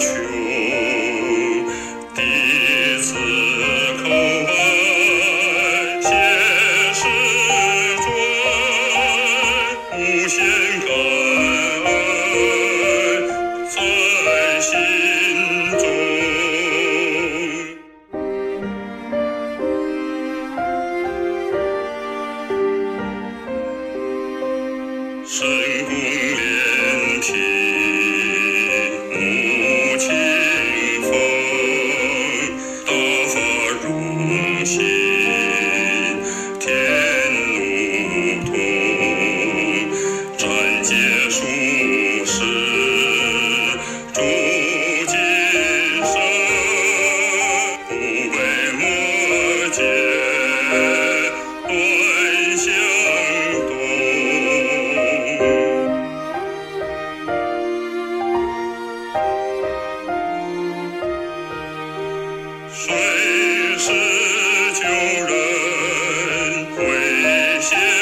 穷弟子叩拜谢师尊无限感恩在心中深宫谁是旧人？归乡